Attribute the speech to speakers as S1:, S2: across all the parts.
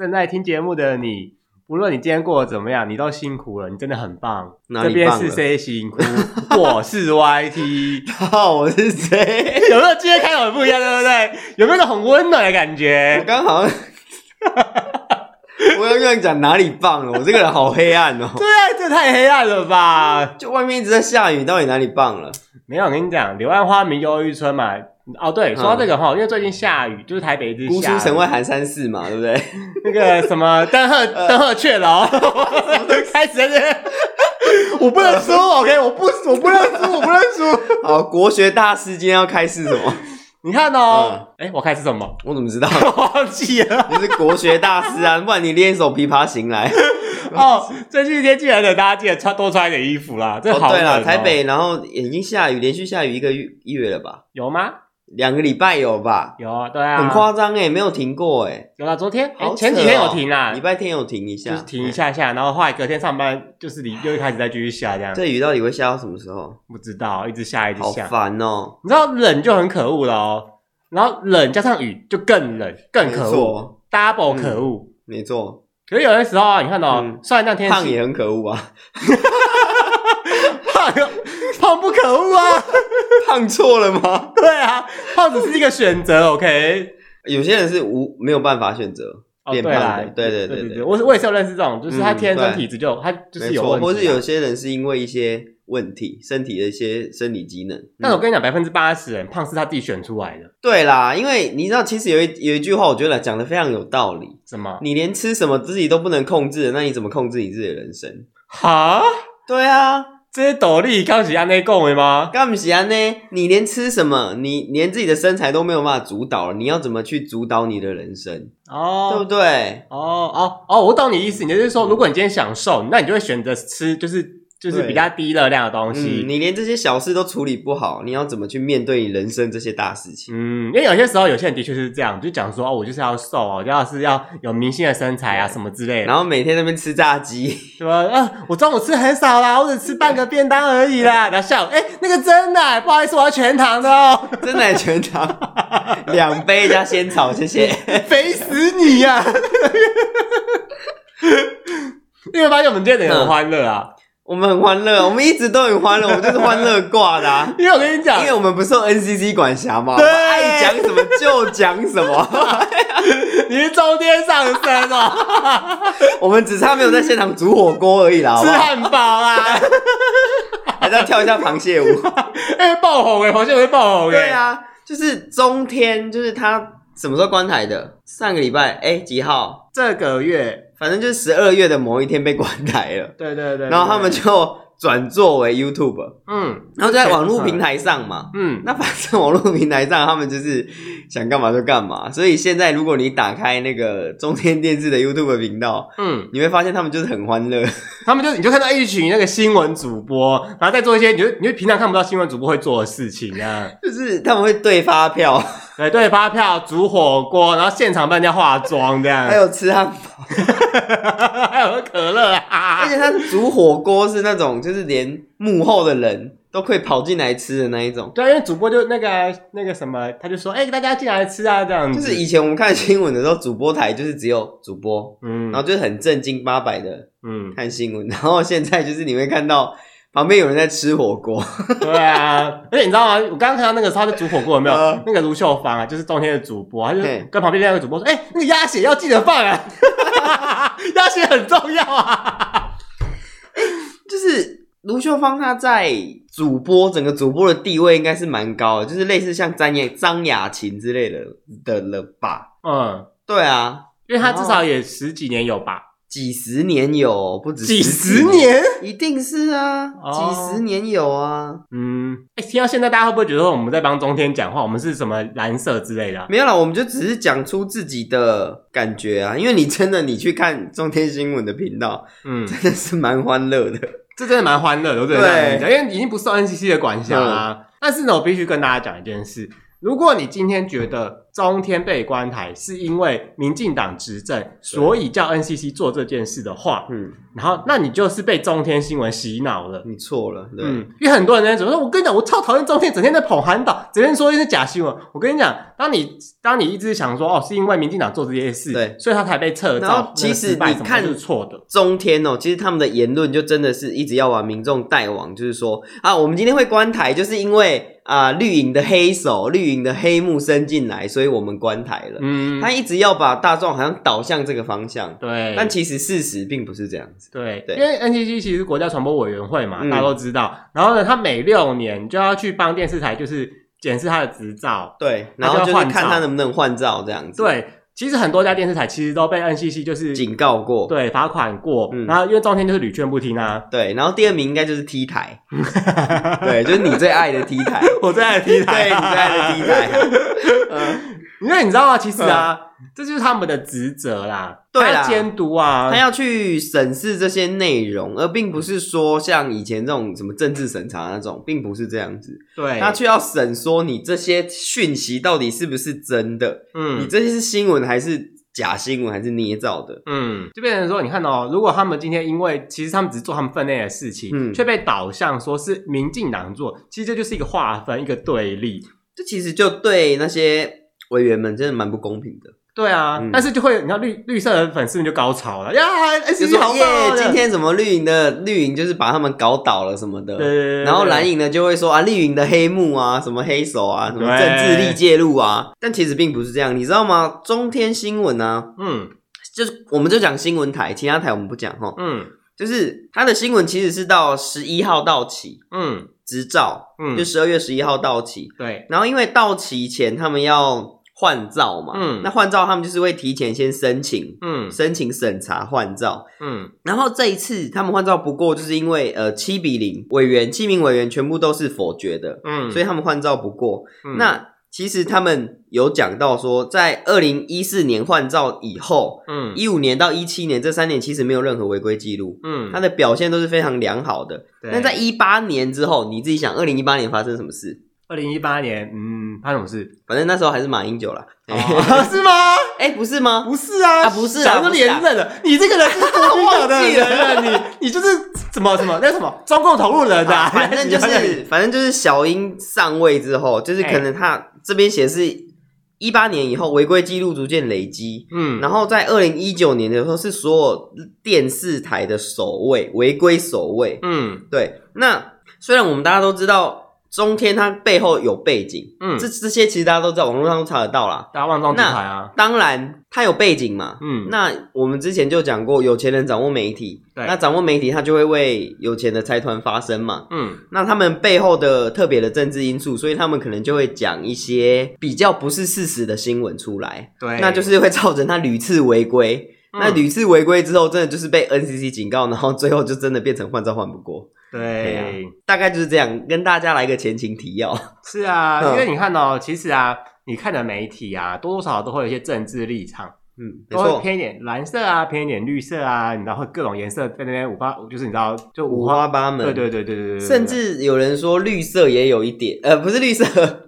S1: 正在听节目的你，无论你今天过得怎么样，你都辛苦了，你真的很棒。
S2: 哪
S1: 这
S2: 里棒了
S1: 边是 C 型哭，我是 YT。
S2: 好，我是 谁？
S1: 有没有今天开头很不一样，对不对？有没有那种很温暖的感
S2: 我
S1: 觉？
S2: 刚好像，我刚刚讲哪里棒了？我这个人好黑暗哦。
S1: 对啊，这太黑暗了吧？
S2: 就外面一直在下雨，到底哪里棒了？
S1: 没有，我跟你讲，柳暗花明又一村嘛。哦，对，说到这个哈，因为最近下雨，就是台北一直下雨。
S2: 姑苏城外寒山寺嘛，对不对？
S1: 那个什么登鹤 登鹤雀楼，开始在这，我不能输，OK，我不，我不能输，我不能输。
S2: 好，国学大师今天要开示什么？
S1: 你看哦，哎，我开始什么？
S2: 我怎么知道？
S1: 我忘记了。
S2: 你是国学大师啊，不然你练一首《琵琶行》来。
S1: 哦，最近天气冷的，大家记得穿多穿一点衣服啦。这好冷。
S2: 对了，台北然后已经下雨，连续下雨一个月一月了吧？
S1: 有吗？
S2: 两个礼拜有吧？
S1: 有啊，对啊，
S2: 很夸张哎，没有停过哎。
S1: 有啦，昨天
S2: 好
S1: 前几天有停啦，
S2: 礼拜天有停一下，
S1: 就是停一下下，然后后来隔天上班就是你又开始再继续下这样。
S2: 这雨到底会下到什么时候？
S1: 不知道，一直下一直下，
S2: 好烦哦。
S1: 你知道冷就很可恶了哦，然后冷加上雨就更冷，更可恶，double 可恶。
S2: 没错。
S1: 可是有些时候啊，你看到虽然那天
S2: 胖也很可恶啊，
S1: 胖胖不可恶啊，
S2: 胖错了吗？
S1: 对啊，胖只是一个选择，OK。
S2: 有些人是无没有办法选择变胖的，对对对对，
S1: 我我也是有认识这种，就是他天生体质就他就是有问题，
S2: 或是有些人是因为一些问题，身体的一些生理机能。
S1: 但我跟你讲，百分之八十人胖是他自己选出来的。
S2: 对啦，因为你知道，其实有一有一句话，我觉得讲的非常有道理。
S1: 什么？
S2: 你连吃什么自己都不能控制，那你怎么控制你自己的人生？
S1: 哈？
S2: 对啊。
S1: 这些道理刚是安内讲的吗？
S2: 刚不是安内，你连吃什么，你连自己的身材都没有办法主导了，你要怎么去主导你的人生？哦，对不对？
S1: 哦哦哦，我懂你意思，你就是说，如果你今天想瘦，那你就会选择吃，就是。就是比较低热量的东西，
S2: 嗯，你连这些小事都处理不好，你要怎么去面对你人生这些大事情？
S1: 嗯，因为有些时候有些人的确是这样，就讲说哦，我就是要瘦哦，就要是要有明星的身材啊什么之类的，
S2: 然后每天在那边吃炸鸡，
S1: 对吧？啊，我中午吃很少啦，我只吃半个便当而已啦。然后下午，哎，那个真奶，不好意思，我要全糖的哦，
S2: 真奶全糖，两杯加仙草，谢谢，
S1: 肥死你呀！因为发现我们今天很欢乐啊。
S2: 我们很欢乐，我们一直都很欢乐，我们就是欢乐挂的啊。
S1: 因为我跟你讲，
S2: 因为我们不受 NCC 管辖嘛，对，爱讲什么就讲什么。
S1: 你是中天上升哦，
S2: 我们只差没有在现场煮火锅而已啦，
S1: 吃汉堡啊，
S2: 还在跳一下螃蟹舞，
S1: 哎，爆红哎，螃蟹会爆红哎。
S2: 对啊，就是中天，就是他什么时候关台的？上个礼拜哎，几号？
S1: 这个月。
S2: 反正就是十二月的某一天被关台了，
S1: 对对对，
S2: 然后他们就转作为 YouTube，
S1: 嗯，
S2: 然后就在网络平台上嘛，嗯，那反正网络平台上他们就是想干嘛就干嘛，所以现在如果你打开那个中天电视的 YouTube 频道，嗯，你会发现他们就是很欢乐，
S1: 他们就你就看到一群那个新闻主播，然后再做一些你就你就平常看不到新闻主播会做的事情啊，
S2: 就是他们会对发票，
S1: 对对发票，煮火锅，然后现场帮人家化妆这样，
S2: 还有吃汉堡。
S1: 还有喝可乐啊！
S2: 而且他煮火锅是那种，就是连幕后的人都可以跑进来吃的那一种。
S1: 对，因为主播就那个那个什么，他就说：“哎、欸，大家进来吃啊！”这样子。
S2: 就是以前我们看新闻的时候，主播台就是只有主播，嗯，然后就是很正经八百的，嗯，看新闻。然后现在就是你会看到。旁边有人在吃火锅，
S1: 对啊，而且你知道吗？我刚刚看到那个他在煮火锅，有没有？呃、那个卢秀芳啊，就是中天的主播，他就跟旁边另外一个主播说：“哎、欸，那个鸭血要记得放啊，鸭血很重要啊。”
S2: 就是卢秀芳她在主播整个主播的地位应该是蛮高的，就是类似像张雅张雅琴之类的的了吧？嗯，对啊，
S1: 因为他至少也十几年有吧。
S2: 几十年有，不止几
S1: 十年，
S2: 一定是啊，哦、几十年有啊。
S1: 嗯，哎、欸，听到现在，大家会不会觉得说我们在帮中天讲话？我们是什么蓝色之类的、啊？
S2: 没有啦，我们就只是讲出自己的感觉啊。因为你真的，你去看中天新闻的频道，嗯，真的是蛮欢乐的。
S1: 这真的蛮欢乐的，对不对？因为已经不受 NCC 的管辖啦。嗯、但是呢，我必须跟大家讲一件事。如果你今天觉得中天被关台是因为民进党执政，所以叫 NCC 做这件事的话，嗯，然后那你就是被中天新闻洗脑了。
S2: 你错了，对，
S1: 嗯，因为很多人在说，我跟你讲，我超讨厌中天，整天在捧韩导，整天说一些假新闻。我跟你讲，当你当你一直想说哦，是因为民进党做这些事，
S2: 对，
S1: 所以他才被撤照。
S2: 其实你看
S1: 是错的，
S2: 中天哦，其实他们的言论就真的是一直要把民众带往，就是说啊，我们今天会关台，就是因为。啊，绿营的黑手，绿营的黑幕伸进来，所以我们关台了。嗯，他一直要把大众好像导向这个方向。对，但其实事实并不是这样子。
S1: 对，对，因为 NCC 其实是国家传播委员会嘛，嗯、大家都知道。然后呢，他每六年就要去帮电视台就是检视他的执照。
S2: 对，然后就是看他能不能换照这样子。
S1: 对。其实很多家电视台其实都被 NCC 就是
S2: 警告过，
S1: 对，罚款过，嗯、然后因为中天就是屡劝不听啊，
S2: 对，然后第二名应该就是 T 台，对，就是你最爱的 T 台，
S1: 我最爱的 T 台，
S2: 对，你最爱的 T 台，
S1: 嗯，因为你知道吗？其实啊。嗯这就是他们的职责啦，
S2: 对啦，
S1: 监督啊，
S2: 他要去审视这些内容，而并不是说像以前这种什么政治审查那种，并不是这样子。
S1: 对，
S2: 他却要审说你这些讯息到底是不是真的，嗯，你这些是新闻还是假新闻还是捏造的，
S1: 嗯，就变成说，你看哦，如果他们今天因为其实他们只是做他们分内的事情，嗯，却被导向说是民进党做，其实这就是一个划分，一个对立，
S2: 这其实就对那些委员们真的蛮不公平的。
S1: 对啊，嗯、但是就会，你看绿绿色的粉丝们就高潮了呀，
S2: 就说耶，今天怎么绿营的绿营就是把他们搞倒了什么的，对对对，然后蓝营呢就会说啊，绿营的黑幕啊，什么黑手啊，什么政治力介入啊，但其实并不是这样，你知道吗？中天新闻啊，嗯，就是我们就讲新闻台，其他台我们不讲哈，嗯，就是它的新闻其实是到十一号到期，嗯，执照，嗯，就十二月十一号到期，
S1: 对，
S2: 然后因为到期前他们要。换照嘛，嗯，那换照他们就是会提前先申请，嗯，申请审查换照，嗯，然后这一次他们换照不过，就是因为呃七比零委员七名委员全部都是否决的，嗯，所以他们换照不过。嗯，那其实他们有讲到说，在二零一四年换照以后，嗯，一五年到一七年这三年其实没有任何违规记录，嗯，他的表现都是非常良好的。那在一八年之后，你自己想，二零一八年发生什么事？
S1: 二零一八年，嗯，发生什么事？
S2: 反正那时候还是马英九啦，
S1: 是吗？
S2: 哎，不是吗？
S1: 不是啊，
S2: 不是啊，
S1: 都连任了。你这个人是 忘记了，你你就是什么什么那什么中共投入人啊？
S2: 反正就是，反正就是小英上位之后，就是可能他这边写是一八年以后违规记录逐渐累积，嗯，然后在二零一九年的时候是所有电视台的首位违规首位，嗯，对。那虽然我们大家都知道。中天它背后有背景，嗯，这这些其实大家都在网络上都查得到啦。
S1: 大家万众期待啊！
S2: 当然，它有背景嘛，嗯，那我们之前就讲过，有钱人掌握媒体，对，那掌握媒体，他就会为有钱的财团发声嘛，嗯，那他们背后的特别的政治因素，所以他们可能就会讲一些比较不是事实的新闻出来，对，那就是会造成他屡次违规，嗯、那屡次违规之后，真的就是被 NCC 警告，然后最后就真的变成换照换不过。对、啊，大概就是这样，跟大家来一个前情提要。
S1: 是啊，因为你看哦，其实啊，你看的媒体啊，多多少少都会有一些政治立场，嗯，都会偏一点蓝色啊，偏一点绿色啊，你知道会各种颜色在那边五花，就是你知道就五花八门。对对对对对对，
S2: 甚至有人说绿色也有一点，呃，不是绿色，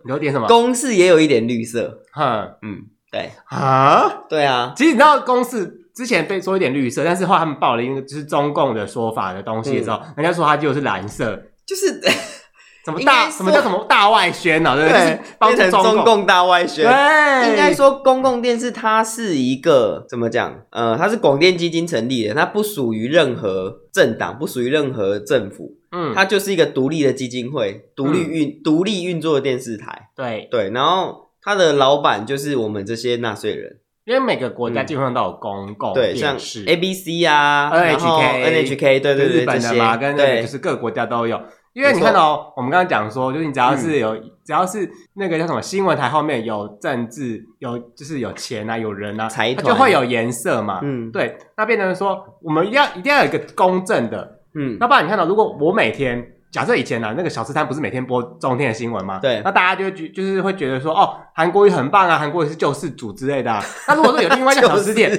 S1: 有点什么？
S2: 公式也有一点绿色。哼，嗯，对啊，对啊，
S1: 其实你知道公视。之前被说一点绿色，但是后来他们报了一个就是中共的说法的东西的时候，嗯、人家说它就是蓝色，
S2: 就是
S1: 怎么大什么叫什么大外宣啊，对不对？
S2: 对变成中共大外宣。对，应该说公共电视它是一个怎么讲？呃，它是广电基金成立的，它不属于任何政党，不属于任何政府，嗯，它就是一个独立的基金会，独立运独、嗯、立运作的电视台。
S1: 对
S2: 对，然后它的老板就是我们这些纳税人。
S1: 因为每个国家基本上都有公共电视，对，像
S2: ABC 啊
S1: ，NHK、
S2: NHK，对对对，
S1: 日本的嘛，跟那个就是各个国家都有。因为你看到我们刚刚讲说，就是你只要是有，只要是那个叫什么新闻台后面有政治，有就是有钱啊，有人啊，财团。就会有颜色嘛。嗯，对，那变成说我们一定要一定要有一个公正的，嗯，那不然你看到如果我每天假设以前呢，那个小吃摊不是每天播中天的新闻吗？
S2: 对，
S1: 那大家就觉就是会觉得说，哦，韩国瑜很棒啊，韩国瑜是救世主之类的、啊。那如果说有另外一家小吃店，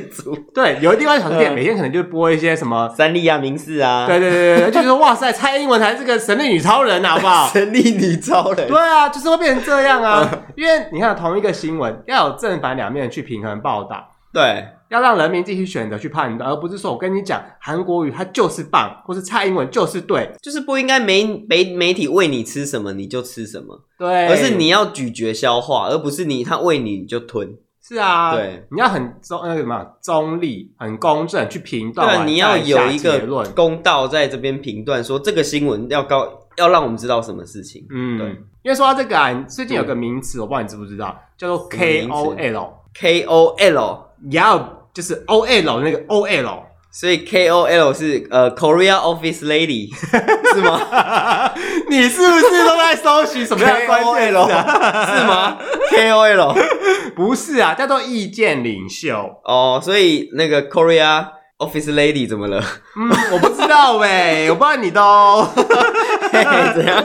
S1: 对，有另外一家小吃店，每天可能就播一些什么
S2: 三立啊、民视啊，
S1: 对对对对，就是说哇塞，蔡英文才是个神力女超人，好不好？
S2: 神力女超人，
S1: 对啊，就是会变成这样啊。因为你看，同一个新闻要有正反两面去平衡报道，
S2: 对。
S1: 要让人民自己去选择去判断，而不是说我跟你讲韩国语它就是棒，或是蔡英文就是对，
S2: 就是不应该媒媒媒体喂你吃什么你就吃什么，
S1: 对，
S2: 而是你要咀嚼消化，而不是你他喂你你就吞。
S1: 是啊，
S2: 对，
S1: 你要很中那个什么中立、很公正去评断，
S2: 对，你要有一个公道在这边评断，说这个新闻要告，要让我们知道什么事情。
S1: 嗯，
S2: 对，
S1: 因为说到这个啊，最近有个名词，我不知道你知不知道，叫做 K O L，K
S2: O L，
S1: 要。就是 O L 那个 O L，
S2: 所以 K O L 是呃 Korea Office Lady 是吗？
S1: 你是不是都在搜寻什么样的关键词啊？
S2: 是吗？K O L
S1: 不是啊，叫做意见领袖
S2: 哦。所以那个 Korea Office Lady 怎么了？
S1: 嗯，我不知道喂，我不知道你都
S2: 嘿嘿怎样？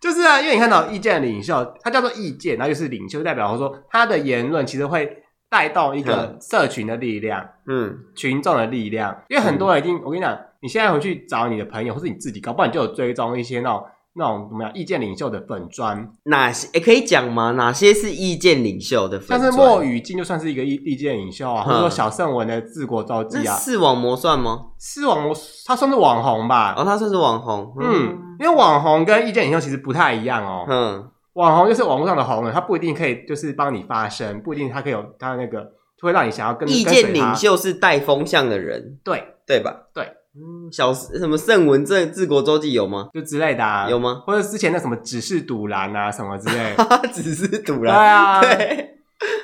S1: 就是啊，因为你看到意见领袖，他叫做意见，然后就是领袖，代表说他的言论其实会。带动一个社群的力量，
S2: 嗯，
S1: 群众的力量，因为很多人一定，我跟你讲，你现在回去找你的朋友，或是你自己搞不好你就有追踪一些那种那种怎么样意见领袖的粉砖，
S2: 哪些？诶可以讲吗？哪些是意见领袖的粉专？
S1: 像是莫雨静就算是一个意意见领袖啊，或者说小圣文的治国周记啊，
S2: 视网膜算吗？
S1: 视网膜他算是网红吧？
S2: 哦，他算是网红，
S1: 嗯，因为网红跟意见领袖其实不太一样哦，
S2: 嗯。
S1: 网红就是网络上的红人，他不一定可以就是帮你发声，不一定他可以有他那个就会让你想要跟
S2: 意见领袖是带风向的人，
S1: 对
S2: 对吧？
S1: 对，
S2: 嗯，小什么圣文正治国周记有吗？
S1: 就之类的啊，
S2: 有吗？
S1: 或者之前那什么只是赌烂啊什么之类的，
S2: 只是赌烂，对
S1: 啊，
S2: 对，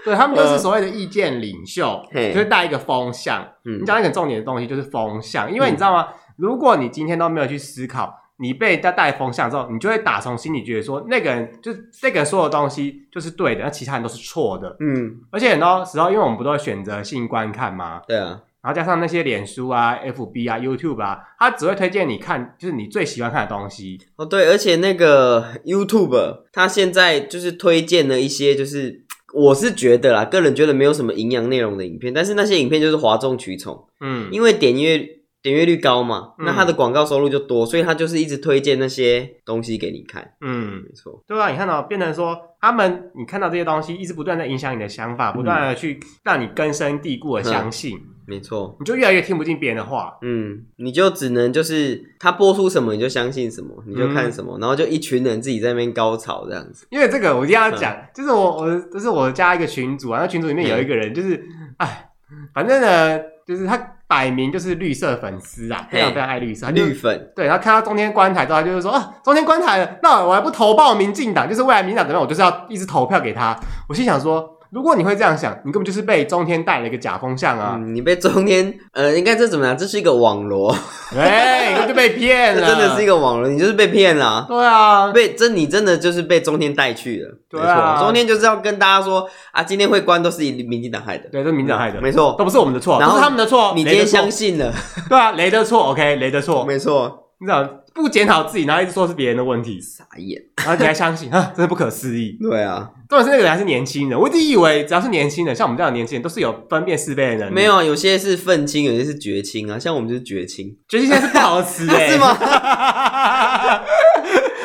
S1: 对他们就是所谓的意见领袖，
S2: 嗯、
S1: 就是带一个风向。
S2: 嗯，
S1: 你讲一个重点的东西就是风向，因为你知道吗？嗯、如果你今天都没有去思考。你被他带风向之后，你就会打从心里觉得说，那个人就是那个人说的东西就是对的，那其他人都是错的。
S2: 嗯，
S1: 而且很多时候，因为我们不都会选择性观看吗？
S2: 对啊。
S1: 然后加上那些脸书啊、FB 啊、YouTube 啊，他只会推荐你看，就是你最喜欢看的东西。
S2: 哦，对，而且那个 YouTube，他现在就是推荐了一些，就是我是觉得啦，个人觉得没有什么营养内容的影片，但是那些影片就是哗众取宠。
S1: 嗯，
S2: 因为点阅。点阅率高嘛，那他的广告收入就多，嗯、所以他就是一直推荐那些东西给你看。
S1: 嗯，
S2: 没错，
S1: 对啊，你看到变成说他们，你看到这些东西，一直不断在影响你的想法，不断的去让你根深蒂固的相信。
S2: 嗯、没错，
S1: 你就越来越听不进别人的话。
S2: 嗯，你就只能就是他播出什么你就相信什么，你就看什么，嗯、然后就一群人自己在那边高潮这样子。
S1: 因为这个我一定要讲，嗯、就是我我就是我加一个群主啊，那群主里面有一个人就是，哎、嗯，反正呢，就是他。摆明就是绿色粉丝啊，非常非常爱绿色，
S2: 绿粉。对，
S1: 然后看到中天观台之后，他就是说啊，中天观台了，那我还不投报民进党，就是未来民进党怎么样，我就是要一直投票给他。我心想说。如果你会这样想，你根本就是被中天带了一个假风向啊！
S2: 嗯、你被中天，呃，应该这怎么样？这是一个网罗，
S1: 哎，你就被骗了，
S2: 真的是一个网罗，你就是被骗了。
S1: 对啊，
S2: 被真你真的就是被中天带去了。
S1: 对啊，
S2: 中天就是要跟大家说啊，今天会关都是民进党害的，
S1: 对，都是民进党害的，
S2: 没错，
S1: 都不是我们的错，然后是他们的错，
S2: 你今天相信了，
S1: 对啊，雷的错，OK，雷的错，
S2: 没错，
S1: 你知道。不检讨自己，然后一直说是别人的问题，
S2: 傻眼。
S1: 然后你还相信啊，真的不可思议。
S2: 对啊，
S1: 重点是那个人还是年轻人，我一直以为只要是年轻人，像我们这样的年轻人，都是有分辨是非的人。
S2: 没有，有些是愤青，有些是绝青啊。像我们就是绝青，
S1: 绝青现在是不好词哎，
S2: 是吗？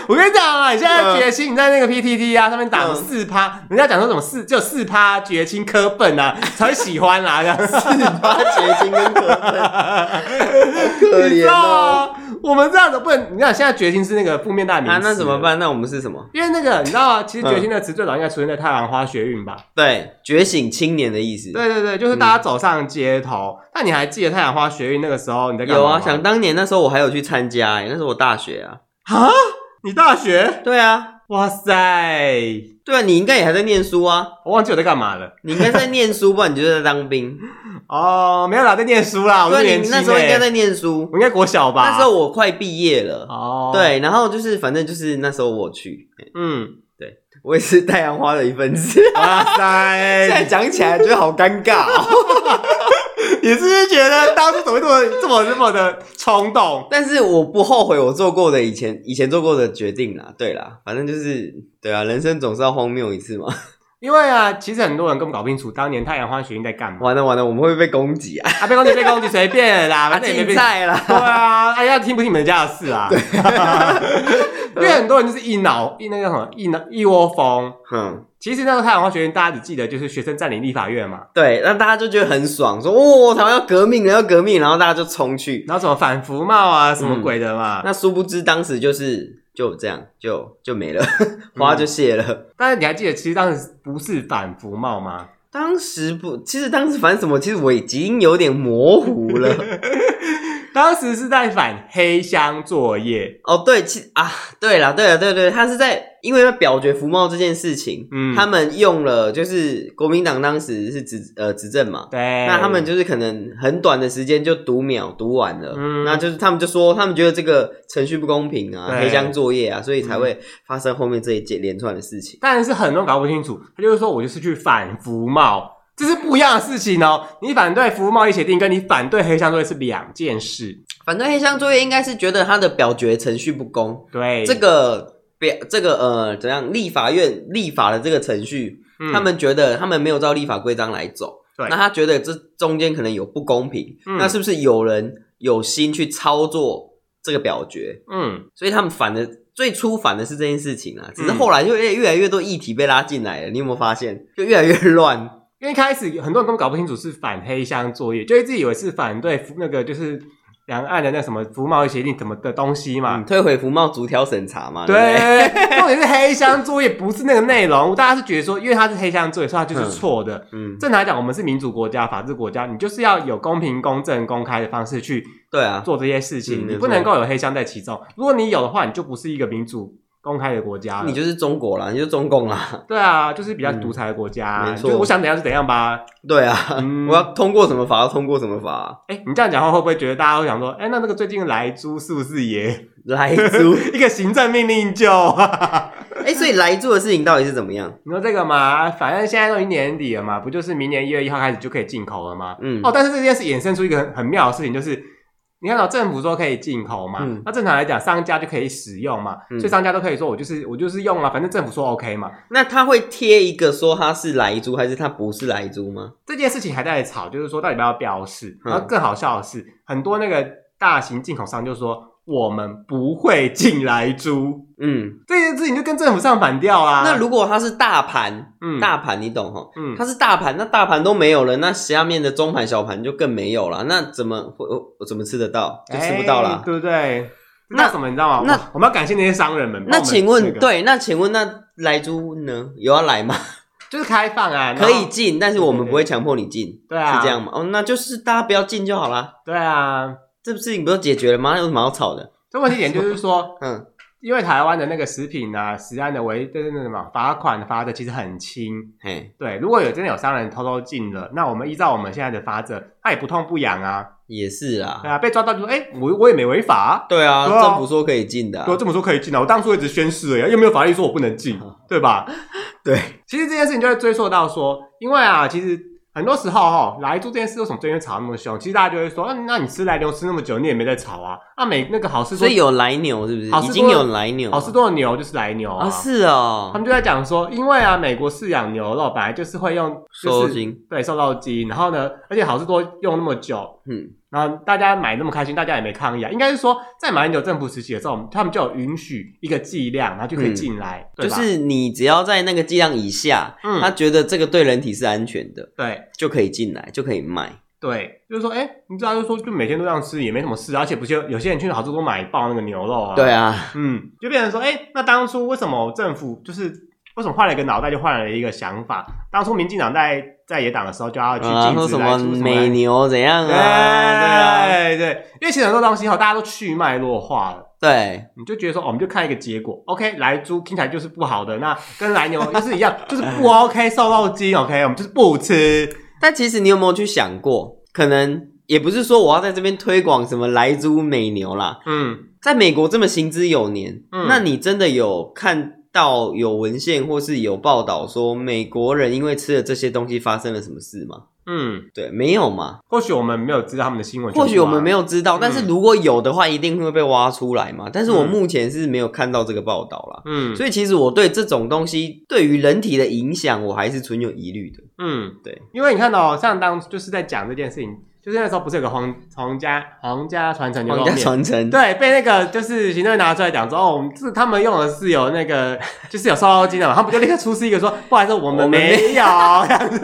S1: 我跟你讲啊，你现在绝青，你在那个 PTT 啊上面打四趴，人家讲说什么四就四趴绝青科笨啊，才会喜欢啊这样。
S2: 四趴绝青跟科笨，可怜哦。
S1: 我们这样子不能，你看现在绝青是那个负面大名词，
S2: 啊，那怎么办？那我们是什么？
S1: 因为那个你知道吗？其实绝青的词最早应该出现在太阳花学运吧？
S2: 对，觉醒青年的意思。
S1: 对对对，就是大家走上街头。那、嗯、你还记得太阳花学运那个时候你在干嘛？
S2: 有啊，想当年那时候我还有去参加，哎，那是我大学啊。
S1: 啊？你大学？
S2: 对啊。
S1: 哇塞！
S2: 对啊，你应该也还在念书啊。
S1: 我忘记我在干嘛了。
S2: 你应该在念书，不然你就在当兵。
S1: 哦，没有啦，在念书啦。
S2: 对，
S1: 欸、
S2: 你那时候应该在念书。
S1: 我应该国小吧？
S2: 那时候我快毕业了。
S1: 哦。
S2: 对，然后就是反正就是那时候我去。
S1: 嗯，
S2: 对，我也是太阳花的一份子。
S1: 哇塞！
S2: 现在讲起来觉得好尴尬哦。
S1: 你是不是觉得当初怎么这么这么这么的冲动？
S2: 但是我不后悔我做过的以前以前做过的决定啦。对啦，反正就是对啊，人生总是要荒谬一次嘛。
S1: 因为啊，其实很多人根本搞不清楚当年太阳花学运在干嘛。
S2: 完了完了，我们会被攻击啊？
S1: 啊，被攻击被攻击随便啦，反正也没
S2: 在啦。
S1: 对啊，哎呀，听不听你们家的事啊？对，因为很多人就是一脑一那个什么一脑一窝蜂。嗯，其实那个太阳花学运，大家只记得就是学生占领立法院嘛。
S2: 对，那大家就觉得很爽，说哦，台湾要革命了，要革命，然后大家就冲去，
S1: 然后什么反服贸啊，什么鬼的嘛。
S2: 那殊不知当时就是。就这样，就就没了，花就谢了。嗯、
S1: 但是你还记得，其实当时不是反服贸吗？
S2: 当时不，其实当时反什么？其实我已经有点模糊了。
S1: 当时是在反黑箱作业。
S2: 哦，对，其啊，对了，对了，对对，他是在因为要表决服贸这件事情，嗯，他们用了就是国民党当时是执呃执政嘛，
S1: 对，
S2: 那他们就是可能很短的时间就读秒读完了，嗯，那就是他们就说他们觉得这个程序不公平啊，黑箱作业啊，所以才会发生后面这一件连串的事情。
S1: 但是很多人搞不清楚，他就是说我就是去反服贸。这是不一样的事情哦。你反对服务贸易协定，跟你反对黑箱作业是两件事。
S2: 反对黑箱作业应该是觉得他的表决程序不公。
S1: 对，
S2: 这个表这个呃怎样？立法院立法的这个程序，嗯、他们觉得他们没有照立法规章来走。对，那他觉得这中间可能有不公平。嗯、那是不是有人有心去操作这个表决？嗯，所以他们反的最初反的是这件事情啊。只是后来就越越来越多议题被拉进来了。你有没有发现？就越来越乱。
S1: 因为一开始很多人根本搞不清楚是反黑箱作业，就一直以为是反对那个就是两岸的那什么服务贸易协定什么的东西嘛，
S2: 嗯、退回服贸逐条审查嘛。
S1: 对，重点是黑箱作业不是那个内容，大家是觉得说，因为它是黑箱作业，所以它就是错的。嗯，正常来讲，我们是民主国家、法治国家，你就是要有公平、公正、公开的方式去对啊做这些事情，你不能够有黑箱在其中。如果你有的话，你就不是一个民主。公开的国家，
S2: 你就是中国啦，你就是中共啦。
S1: 对啊，就是比较独裁的国家。没错，我想怎样就怎样吧。
S2: 对啊，我要通过什么法，要通过什么法。
S1: 哎，你这样讲话会不会觉得大家会想说，哎，那那个最近的莱猪是不是也
S2: 莱猪
S1: 一个行政命令就？
S2: 哎，所以莱猪的事情到底是怎么样？
S1: 你说这个嘛，反正现在都已经年底了嘛，不就是明年一月一号开始就可以进口了吗？嗯。哦，但是这件事衍生出一个很很妙的事情，就是。你看到政府说可以进口嘛？嗯、那正常来讲，商家就可以使用嘛，嗯、所以商家都可以说我就是我就是用啊，反正政府说 OK 嘛。
S2: 那他会贴一个说它是来猪还是它不是来猪吗？
S1: 这件事情还在吵，就是说到底要不要标示。然后更好笑的是，嗯、很多那个大型进口商就说。我们不会进来租，嗯，这件事情就跟政府唱反调啦。
S2: 那如果它是大盘，嗯，大盘你懂哈，嗯，它是大盘，那大盘都没有了，那下面的中盘、小盘就更没有了。那怎么会我？怎么吃得到？就吃不到了，
S1: 对不对？那什么你知道吗？那我们要感谢那些商人们。
S2: 那请问，对，那请问那来租呢？有要来吗？
S1: 就是开放啊，
S2: 可以进，但是我们不会强迫你进，
S1: 对啊，
S2: 是这样吗？哦，那就是大家不要进就好啦。
S1: 对啊。
S2: 这事情不是解决了吗？有什么好吵的？
S1: 这问题点就是说，嗯，因为台湾的那个食品啊，食安的违，就是那什么罚款罚的其实很轻，嘿，对，如果有真的有商人偷偷进了，那我们依照我们现在的法则，他也不痛不痒啊，
S2: 也是啊，
S1: 对啊，被抓到就说，哎，我我也没违法，
S2: 对啊，政府说可以进的，
S1: 对，政府说可以进的，我当初一直宣誓了呀，又没有法律说我不能进，对吧？
S2: 对，
S1: 其实这件事情就会追溯到说，因为啊，其实。很多时候哈，来做这件事为什么最近吵那么凶？其实大家就会说，那那你吃来牛吃那么久，你也没在吵啊？啊美那个好事多，
S2: 所以有来牛是不是？已经有来牛，
S1: 好事多的牛就是来牛啊。
S2: 是哦，
S1: 他们就在讲说，因为啊，美国饲养牛肉本来就是会用
S2: 瘦肉精，
S1: 对，瘦肉精，然后呢，而且好事多用那么久，嗯。然后大家买那么开心，大家也没抗议啊。应该是说，在马英九政府时期的时候，他们就有允许一个剂量，然后就可以进来。
S2: 嗯、就是你只要在那个剂量以下，嗯，他觉得这个对人体是安全的，
S1: 对，
S2: 就可以进来，就可以卖。
S1: 对，就是说，哎，你知道，就是说，就每天都这样吃也没什么事，而且不就有些人去好市多买爆那个牛肉啊。
S2: 对啊，
S1: 嗯，就变成说，哎，那当初为什么政府就是？为什么换了一个脑袋就换了一个想法？当初民进党在在野党的时候就要去禁止什么
S2: 美牛怎样啊？
S1: 对对，因为其实很多东西哈，大家都去脉络化了。
S2: 对，
S1: 你就觉得说，我们就看一个结果。OK，来猪听起来就是不好的，那跟来牛 就是一样，就是不 OK，瘦肉精 OK，我们就是不吃。
S2: 但其实你有没有去想过，可能也不是说我要在这边推广什么来猪美牛啦。嗯，在美国这么行之有年，嗯，那你真的有看？到有文献或是有报道说美国人因为吃了这些东西发生了什么事吗？嗯，对，没有嘛？
S1: 或许我们没有知道他们的新闻，
S2: 或许我们没有知道，但是如果有的话，一定会被挖出来嘛。但是我目前是没有看到这个报道啦。嗯，所以其实我对这种东西对于人体的影响，我还是存有疑虑的。嗯，对，
S1: 因为你看到像当就是在讲这件事情。就是那时候不是有个皇皇家皇家传承牛肉面？
S2: 皇家传承
S1: 对，被那个就是行政院拿出来讲说，哦，我们是他们用的是有那个就是有瘦肉精的嘛，他们就立刻出示一个说，不好意思，我们没有这样子。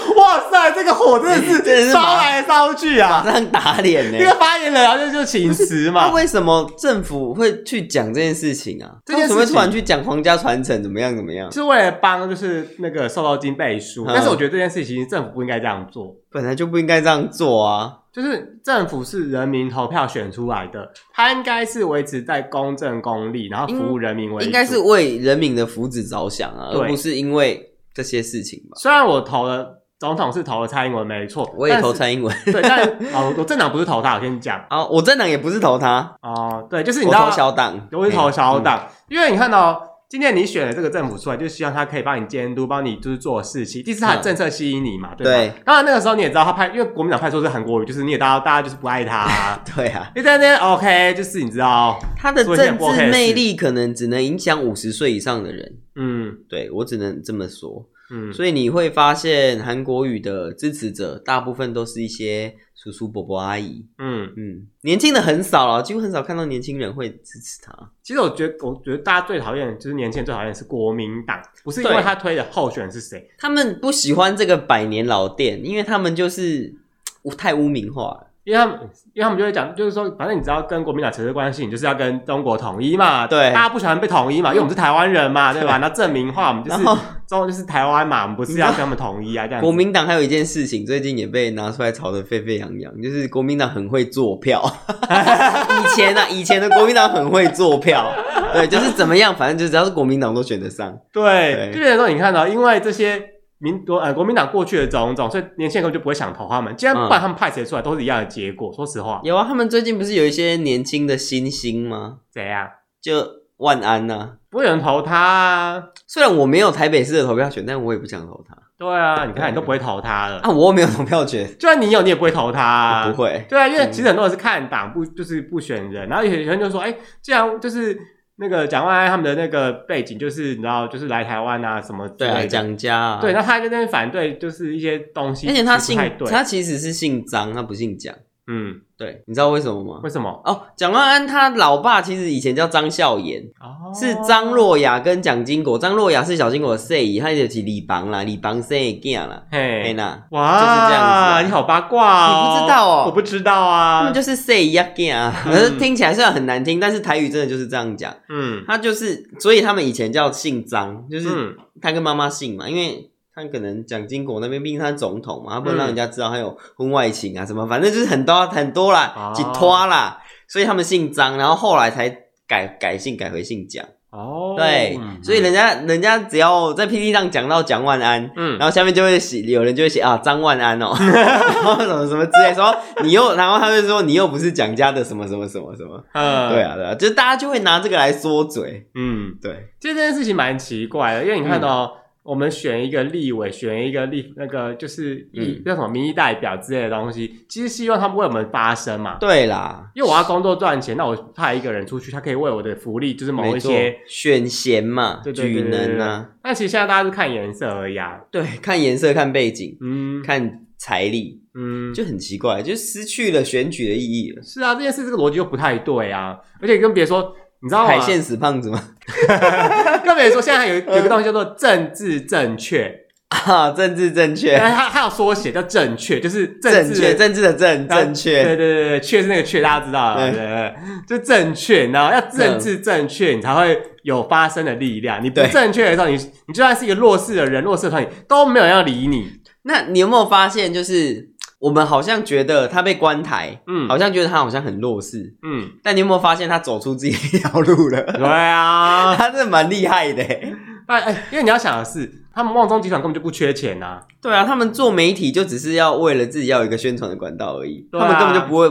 S1: 哇塞，这个火真的是 烧来烧去啊，
S2: 马上打脸呢。
S1: 那个发言人然后就就请辞嘛。
S2: 那为什么政府会去讲这件事情啊？这件事情为什么突然去讲皇家传承怎么样怎么样？
S1: 是为了帮就是那个瘦肉精背书。但是我觉得这件事情政府不应该这样做，
S2: 本来就不应该这样做啊。
S1: 就是政府是人民投票选出来的，他应该是维持在公正公利，然后服务人民为主，
S2: 应该是为人民的福祉着想啊，而不是因为这些事情吧。
S1: 虽然我投了。总统是投了蔡英文，没错，
S2: 我也投蔡英文。
S1: 对，但哦，我政党不是投他，我跟你讲
S2: 啊，我政党也不是投他
S1: 哦，对，就是你知道，
S2: 我投小党，
S1: 我是投小党，嗯、因为你看到今天你选了这个政府出来，就是希望他可以帮你监督，帮你就是做事情，第四他的政策吸引你嘛，嗯、对吧？对。当然那个时候你也知道他派，因为国民党派出的是韩国瑜，就是你也知道大家就是不爱他、啊，
S2: 对啊。
S1: 你在那边 OK，就是你知道
S2: 他的政治魅力可能只能影响五十岁以上的人，嗯，对我只能这么说。嗯，所以你会发现韩国语的支持者大部分都是一些叔叔伯伯阿姨，嗯嗯，年轻的很少了，几乎很少看到年轻人会支持他。
S1: 其实我觉得，我觉得大家最讨厌就是年轻人最讨厌是国民党，不是因为他推的候选人是谁，
S2: 他们不喜欢这个百年老店，因为他们就是 太污名化了。
S1: 因为他们，因为他们就会讲，就是说，反正你只要跟国民党扯上关系，你就是要跟中国统一嘛。对，大家不喜欢被统一嘛，因为我们是台湾人嘛，对吧？那证明话，我们就是中，就是台湾嘛，我们不是要跟他们统一啊。这样。
S2: 国民党还有一件事情，最近也被拿出来炒得沸沸扬扬，就是国民党很会做票。以前呢、啊，以前的国民党很会做票，对，就是怎么样，反正就只要是国民党都选得上。
S1: 对，就变成说，你看到，因为这些。民国呃国民党过去的种种，所以年轻人根本就不会想投他们。既然不管他们派谁出来，都是一样的结果。说实话，
S2: 有啊，他们最近不是有一些年轻的新星吗？
S1: 谁呀？
S2: 就万安呐，
S1: 不会有人投他啊。
S2: 虽然我没有台北市的投票权，但我也不想投他。
S1: 对啊，你看你都不会投他了
S2: 啊！我又没有投票权，
S1: 就算你有，你也不会投他。
S2: 不会。
S1: 对啊，因为其实很多人是看党不就是不选人，然后有些人就说，哎，既然就是。那个蒋万安他们的那个背景就是你知道，就是来台湾啊什么之类的。
S2: 对，蒋家啊。
S1: 对，那他在那边反对，就是一些东西。
S2: 而且他姓，他其实是姓张，他不姓蒋。嗯。对，你知道为什么吗？
S1: 为什么？
S2: 哦，蒋万安他老爸其实以前叫张孝言，哦、是张若雅跟蒋经国。张若雅是小经国的舍姨，他就是李邦啦，李帮生的囝啦。嘿，那
S1: 哇，就是这样子、啊。你好八卦哦，
S2: 你不知道哦？
S1: 我不知道啊。他们
S2: 就是细姨啊囝，可是听起来虽然很难听，但是台语真的就是这样讲。嗯，他就是，所以他们以前叫姓张，就是他跟妈妈姓嘛，因为。他可能蒋经国那边毕竟他是总统嘛，他不能让人家知道他有婚外情啊什么，反正就是很多很多啦，几拖啦，所以他们姓张，然后后来才改改姓改回姓蒋。哦，对，所以人家人家只要在 PPT 上讲到蒋万安，嗯，然后下面就会写有人就会写啊张万安哦，然后什么什么之类说你又，然后他就说你又不是蒋家的什么什么什么什么，嗯，对啊对啊，就大家就会拿这个来说嘴，嗯，对，
S1: 其实这件事情蛮奇怪的，因为你看到。我们选一个立委，选一个立那个就是一叫什么民意代表之类的东西，其实希望他们为我们发声嘛。
S2: 对啦，
S1: 因为我要工作赚钱，那我派一个人出去，他可以为我的福利，就是某一些
S2: 选贤嘛，对对对对，举能啊。
S1: 但其实现在大家是看颜色而已啊。
S2: 对，看颜色，看背景，嗯，看财力，嗯，就很奇怪，就失去了选举的意义了。
S1: 是啊，这件事这个逻辑就不太对啊，而且更别说。你知道吗？
S2: 海鲜死胖子吗？
S1: 更别说现在还有有一个东西叫做政治正确
S2: 啊，政治正确，
S1: 但它它有缩写叫正确，就是
S2: 正确政治的正正确，
S1: 对对对对，确是那个确，大家知道了，对对对，就正确，然后要政治正确，你才会有发声的力量。你不正确的时候，你你就算是一个弱势的人，弱势的团体都没有人要理你。
S2: 那你有没有发现，就是？我们好像觉得他被关台，嗯，好像觉得他好像很弱势，嗯，但你有没有发现他走出自己一条路了？
S1: 对啊，
S2: 他真的蛮厉害的。
S1: 哎哎，因为你要想的是，他们旺中集团根本就不缺钱呐。
S2: 对啊，他们做媒体就只是要为了自己要有一个宣传的管道而已，他们根本就不会，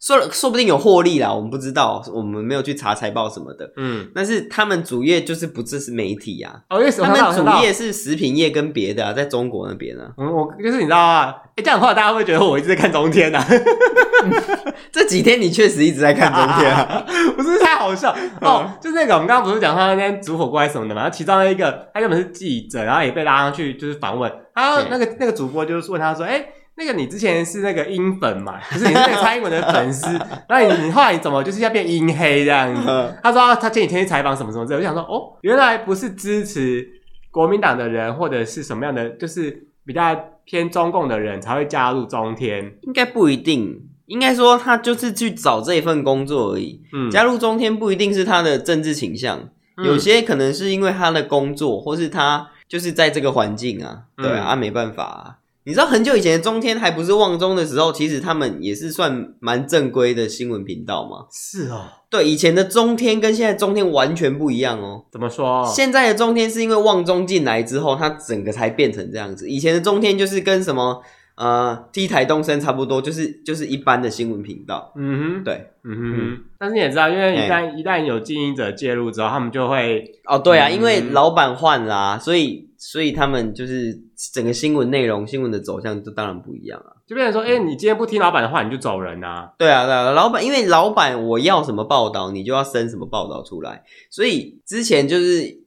S2: 说说不定有获利啦，我们不知道，我们没有去查财报什么的。嗯，但是他们主业就是不只是媒体啊，
S1: 哦，因为他
S2: 们主业是食品业跟别的啊，在中国那边啊。
S1: 嗯，我就是你知道啊？哎，这样的话大家会觉得我一直在看中天啊。
S2: 这几天你确实一直在看中天啊，
S1: 不是太好笑哦。就是那个我们刚刚不是讲他那天煮火锅还什么的嘛？然后其中一个他原本是记者，然后也被拉上去就是访问，然后那个那个主播就是问他说：“哎。”那个你之前是那个英粉嘛，就是你是那个蔡英文的粉丝，那你你后来你怎么就是要变英黑这样子？他说他前几天去采访什么什么之类，我就想说哦，原来不是支持国民党的人或者是什么样的，就是比较偏中共的人才会加入中天，
S2: 应该不一定，应该说他就是去找这份工作而已。嗯，加入中天不一定是他的政治倾向，有些可能是因为他的工作，或是他就是在这个环境啊，对啊，没办法啊。你知道很久以前的中天还不是旺中的时候，其实他们也是算蛮正规的新闻频道吗？
S1: 是哦，
S2: 对，以前的中天跟现在中天完全不一样哦。
S1: 怎么说？
S2: 现在的中天是因为旺中进来之后，它整个才变成这样子。以前的中天就是跟什么？呃，T 台东升差不多，就是就是一般的新闻频道。嗯哼，对，
S1: 嗯哼，嗯，但是你也知道，因为一旦、欸、一旦有经营者介入之后，他们就会
S2: 哦，对啊，嗯、因为老板换啦，所以所以他们就是整个新闻内容、新闻的走向就当然不一样啊。
S1: 就变成说，哎、欸，你今天不听老板的话，你就走人啊。
S2: 对啊，对啊，老板，因为老板我要什么报道，你就要生什么报道出来，所以之前就是。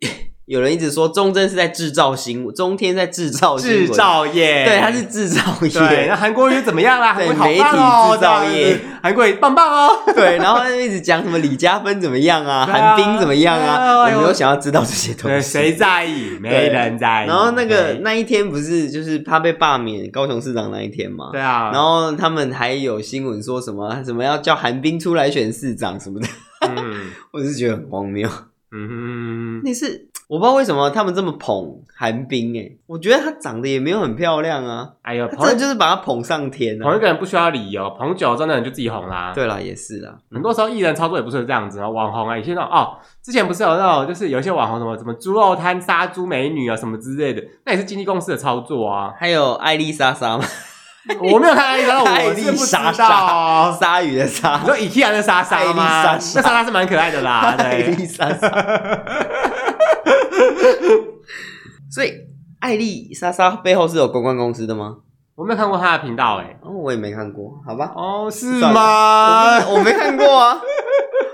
S2: 有人一直说中天是在制造新闻，中天在制造
S1: 制造业，
S2: 对，它是制造业。
S1: 对，那韩国瑜怎么样啦？
S2: 对，媒体制造业，
S1: 韩国瑜棒棒哦。
S2: 对，然后他就一直讲什么李嘉芬怎么样啊，韩冰怎么样啊，我没有想要知道这些东西。
S1: 谁在意？没人在意。
S2: 然后那个那一天不是就是他被罢免高雄市长那一天嘛？
S1: 对啊。
S2: 然后他们还有新闻说什么什么要叫韩冰出来选市长什么的，嗯，我是觉得很荒谬。嗯哼，那是。我不知道为什么他们这么捧韩冰诶，我觉得她长得也没有很漂亮啊。哎呦，他就是把她捧上天啊。
S1: 捧一个人不需要理由，捧久了真的人就自己红啦。
S2: 对啦，也是啦。
S1: 很多时候艺人操作也不是这样子啊，网红啊，有些那种哦，之前不是有那种就是有一些网红什么什么猪肉摊杀猪美女啊什么之类的，那也是经纪公司的操作啊。
S2: 还有艾丽莎莎吗？
S1: 我没有看艾丽莎，我是不知道。
S2: 鲨鱼的鲨，
S1: 你说 IKEA 的莎莎吗？那莎莎是蛮可爱的啦。艾丽莎莎。
S2: 所以，艾丽莎莎背后是有公关公司的吗？
S1: 我没有看过她的频道，哎，
S2: 哦，我也没看过，好吧？
S1: 哦，是吗？
S2: 我？我没看过啊。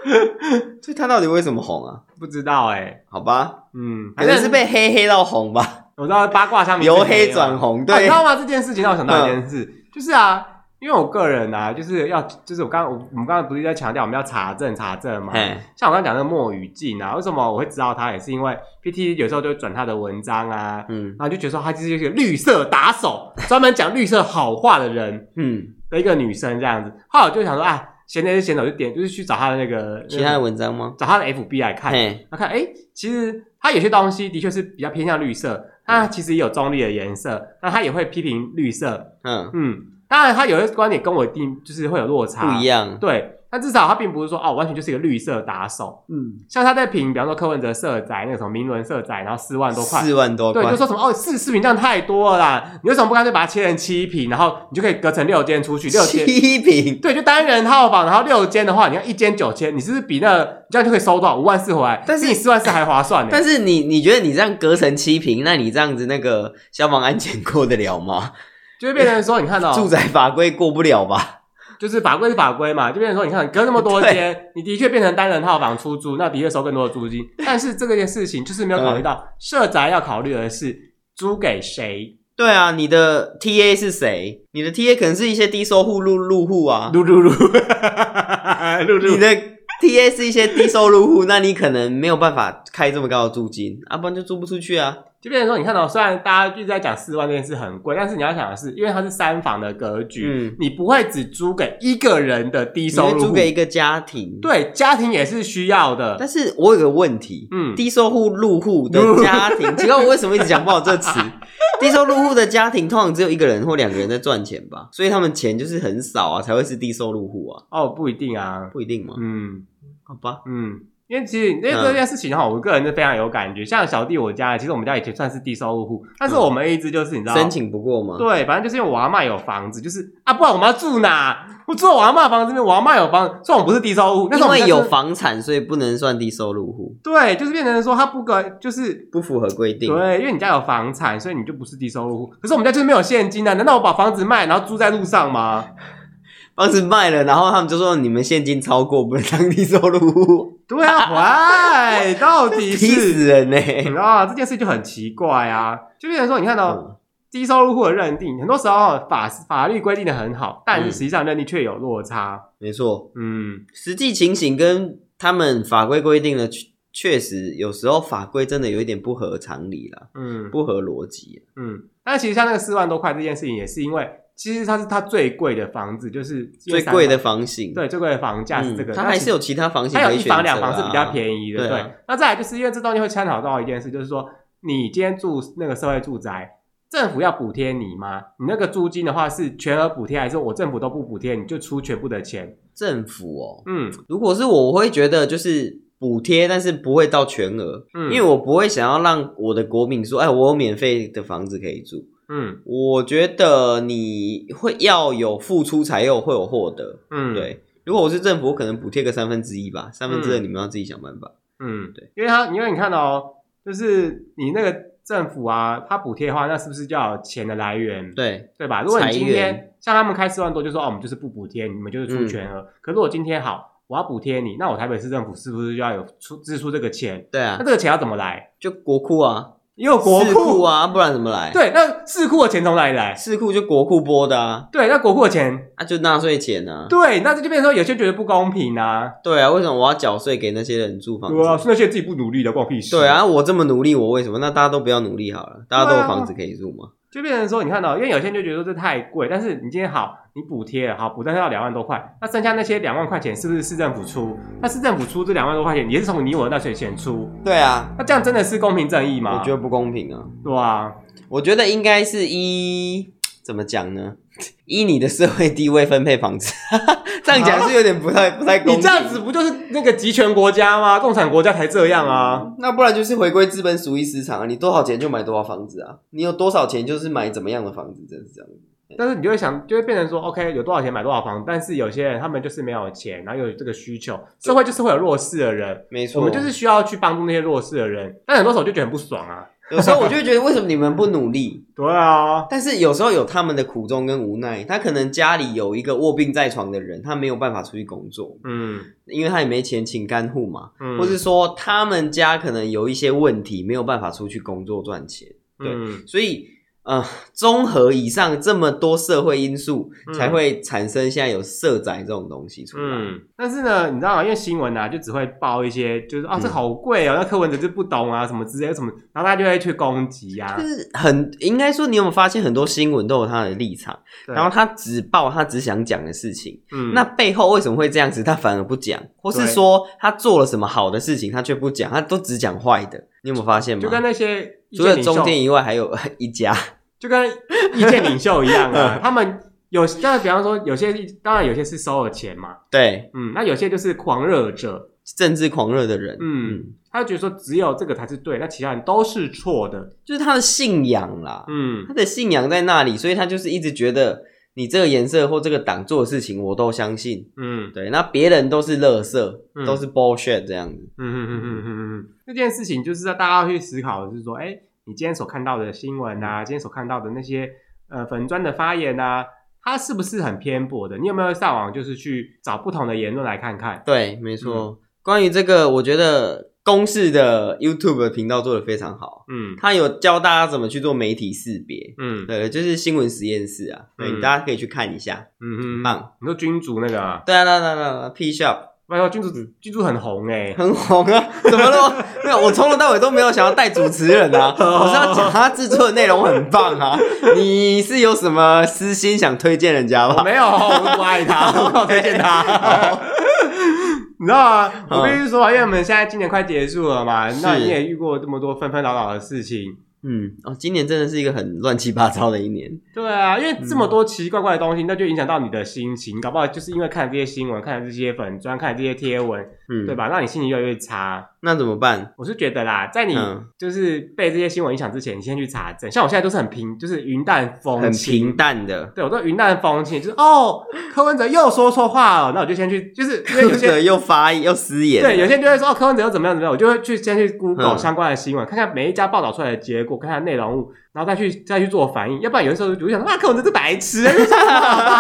S2: 所以她到底为什么红啊？
S1: 不知道，哎，
S2: 好吧，嗯，可能是被黑黑到红吧。
S1: 我知道八卦上面
S2: 由黑转红，对，
S1: 你知道吗？这件事情让我想到一件事，嗯、就是啊。因为我个人啊，就是要，就是我刚刚我们刚刚不是在强调我们要查证查证嘛？像我刚刚讲那个墨雨静啊，为什么我会知道他？也是因为 PT 有时候就会转他的文章啊，嗯，然后就觉得说他就是一个绿色打手，专门讲绿色好话的人，嗯，的一个女生这样子。后来我就想说啊，闲着就闲着，就点就是去找他的那个
S2: 其他的文章吗？
S1: 找他的 FB 来看，嘿他看哎，其实他有些东西的确是比较偏向绿色，他其实也有中立的颜色，那他也会批评绿色，嗯嗯。嗯当然，他有些观点跟我一定就是会有落差，
S2: 不一样。
S1: 对，但至少他并不是说哦，完全就是一个绿色打手。嗯，像他在评，比方说柯文哲社宅那个什么名伦社宅，然后四万多块，
S2: 四万多块，
S1: 对，就说什么哦，四视频这样太多了啦，你为什么不干脆把它切成七平，然后你就可以隔成六间出去，六间
S2: 七平，
S1: 对，就单人套房，然后六间的话，你要一间九千，你是不是比那个这样就可以收多少五万四回来？但是你四万四还划算呢。
S2: 但是你你觉得你这样隔成七平，那你这样子那个消防安检过得了吗？
S1: 就会变成说，你看到
S2: 住宅法规过不了吧？
S1: 就是法规是法规嘛，就变成说，你看隔那么多间，你的确变成单人套房出租，那的确收更多的租金。但是这个件事情就是没有考虑到，社宅要考虑的是租给谁？
S2: 对啊，你的 TA 是谁？你的 TA 可能是一些低收入入入户啊，
S1: 入入入，入入。
S2: 你的 TA 是一些低收入户，那你可能没有办法开这么高的租金，啊，不然就租不出去啊。
S1: 就变成说，你看到虽然大家一直在讲四万这件事很贵，但是你要想的是，因为它是三房的格局，嗯，你不会只租给一个人的低收入
S2: 租给一个家庭，
S1: 对，家庭也是需要的。
S2: 但是我有个问题，嗯，低收入入户的家庭，奇怪我为什么一直讲不好这词？低收入户的家庭通常只有一个人或两个人在赚钱吧，所以他们钱就是很少啊，才会是低收入户啊。
S1: 哦，不一定啊，
S2: 不一定嘛，
S1: 嗯，
S2: 好吧，
S1: 嗯。因为其实因为这件事情哈，我个人是非常有感觉。像小弟我家，其实我们家以前算是低收入户，但是我们一直就是你知道，
S2: 申请不过吗？
S1: 对，反正就是因为我阿妈有房子，就是啊，不然我们要住哪？我住我阿妈房子这边，我阿妈有房，虽然我不是低收入户，
S2: 因为有房产，所以不能算低收入户。
S1: 对，就是变成说他不可，就是
S2: 不符合规定。
S1: 对，因为你家有房产，所以你就不是低收入户。可是我们家就是没有现金啊，难道我把房子卖，然后住在路上吗？
S2: 房子卖了，然后他们就说你们现金超过，不能当低收入户。
S1: 对啊，喂，到底是
S2: 人呢？
S1: 啊，这件事就很奇怪啊，就变成说，你看到。嗯低收入户的认定，很多时候法法律规定的很好，但是实际上认定却有落差。
S2: 没错，嗯，实际情形跟他们法规规定的确确实有时候法规真的有一点不合常理了，嗯，不合逻辑，
S1: 嗯。但其实像那个四万多块这件事情，也是因为其实它是它最贵的房子，就是
S2: 最贵的房型，
S1: 对，最贵的房价是这个。
S2: 它还是有其他房型，
S1: 它有一房两房是比较便宜的，对。那再来就是因为这东西会参考到一件事，就是说你今天住那个社会住宅。政府要补贴你吗？你那个租金的话是全额补贴，还是我政府都不补贴，你就出全部的钱？
S2: 政府哦，嗯，如果是我，我会觉得就是补贴，但是不会到全额，嗯，因为我不会想要让我的国民说，哎，我有免费的房子可以住，嗯，我觉得你会要有付出才有会有获得，嗯，对。如果我是政府，我可能补贴个三分之一吧，三分之二你们要自己想办法，
S1: 嗯，对，因为他，因为你看到哦，就是你那个。政府啊，他补贴的话，那是不是就要有钱的来源？
S2: 对
S1: 对吧？如果你今天像他们开四万多，就说哦，我们就是不补贴，你们就是出全额。嗯、可如果今天好，我要补贴你，那我台北市政府是不是就要有出支出这个钱？
S2: 对啊，
S1: 那这个钱要怎么来？
S2: 就国库啊。
S1: 也有国库
S2: 啊，不然怎么来？
S1: 对，那市库的钱从哪里来？
S2: 市库就国库拨的啊。
S1: 对，那国库的钱
S2: 啊，就纳税钱呢、啊。
S1: 对，那这就变成说有些觉得不公平啊。
S2: 对啊，为什么我要缴税给那些人住房子？
S1: 对啊，是那些自己不努力的，关我屁事。
S2: 对啊，我这么努力，我为什么？那大家都不要努力好了，大家都有房子可以住嘛。
S1: 就变成说，你看到，因为有些人就觉得说这太贵，但是你今天好，你补贴了，好补贴到两万多块，那剩下那些两万块钱是不是市政府出？那市政府出这两万多块钱，也是从你我的纳税钱出？
S2: 对啊，
S1: 那这样真的是公平正义吗？
S2: 我觉得不公平啊。
S1: 对啊，
S2: 我觉得应该是一怎么讲呢？依你的社会地位分配房子，这样讲是有点不太不太公平。
S1: 你这样子不就是那个集权国家吗？共产国家才这样啊！
S2: 那不然就是回归资本主义市场啊！你多少钱就买多少房子啊！你有多少钱就是买怎么样的房子，真是这样。
S1: 但是你就会想，就会变成说，OK，有多少钱买多少房子。但是有些人他们就是没有钱，然后有这个需求，社会就是会有弱势的人，
S2: 没错，
S1: 我们就是需要去帮助那些弱势的人。但很多时候就觉得很不爽啊。
S2: 有时候我就会觉得，为什么你们不努力？
S1: 对啊，
S2: 但是有时候有他们的苦衷跟无奈。他可能家里有一个卧病在床的人，他没有办法出去工作，嗯，因为他也没钱请看护嘛，嗯，或是说他们家可能有一些问题，没有办法出去工作赚钱，对，嗯，所以。呃，综合以上这么多社会因素，才会产生现在有社宅这种东西出来。
S1: 嗯，但是呢，你知道吗？因为新闻啊，就只会报一些，就是啊，这好贵哦，那柯文哲就不懂啊，什么之类什么，然后他就会去攻击啊。
S2: 就是很应该说，你有没有发现很多新闻都有他的立场，然后他只报他只想讲的事情。嗯，那背后为什么会这样子？他反而不讲，或是说他做了什么好的事情，他却不讲，他都只讲坏的。你有没有发现吗？
S1: 就跟那些
S2: 除了中间以外，还有一家。
S1: 就跟意见领袖一样啊，他们有，那比方说，有些当然有些是收了钱嘛，
S2: 对，
S1: 嗯，那有些就是狂热者，
S2: 政治狂热的人，
S1: 嗯，他就觉得说只有这个才是对，那其他人都是错的，
S2: 就是他的信仰啦，嗯，他的信仰在那里，所以他就是一直觉得你这个颜色或这个党做的事情我都相信，嗯，对，那别人都是垃圾，嗯、都是 bullshit 这样子，嗯嗯嗯嗯嗯嗯，这
S1: 件事情就是在大家要去思考的是说，哎、欸。你今天所看到的新闻啊，今天所看到的那些呃粉砖的发言啊，它是不是很偏颇的？你有没有上网就是去找不同的言论来看看？
S2: 对，没错。嗯、关于这个，我觉得公式的 YouTube 的频道做得非常好。嗯，他有教大家怎么去做媒体识别。嗯，对，就是新闻实验室啊，对，嗯、大家可以去看一下。嗯嗯，棒。
S1: 你说君主那个啊？
S2: 对啊，对啊，对啊，P Shop。
S1: 哎呦，君主君主很红哎，
S2: 很红啊！怎么了？没有，我从头到尾都没有想要带主持人啊，我是要讲他制作的内容很棒啊。你是有什么私心想推荐人家吗？
S1: 没有，我不爱他，我推荐他。你知道吗？我必须说，因为我们现在今年快结束了嘛，那你也遇过这么多纷纷扰扰的事情。
S2: 嗯哦，今年真的是一个很乱七八糟的一年。
S1: 对啊，因为这么多奇奇怪怪的东西，那就影响到你的心情。搞不好就是因为看这些新闻，看这些粉专，看这些贴文，嗯，对吧？让你心情越来越差。
S2: 那怎么办？
S1: 我是觉得啦，在你就是被这些新闻影响之前，你先去查证。像我现在都是很平，就是云淡风轻，
S2: 很平淡的。
S1: 对，我都云淡风轻，就是哦，柯文哲又说错话了，那我就先去，就是
S2: 柯文哲又发又失言。
S1: 对，有些人就会说哦，柯文哲又怎么样怎么样，我就会去先去 Google 相关的新闻，看看每一家报道出来的结果，看看内容物。然后再去再去做反应，要不然有的时候我就想说，啊，柯文哲是白痴，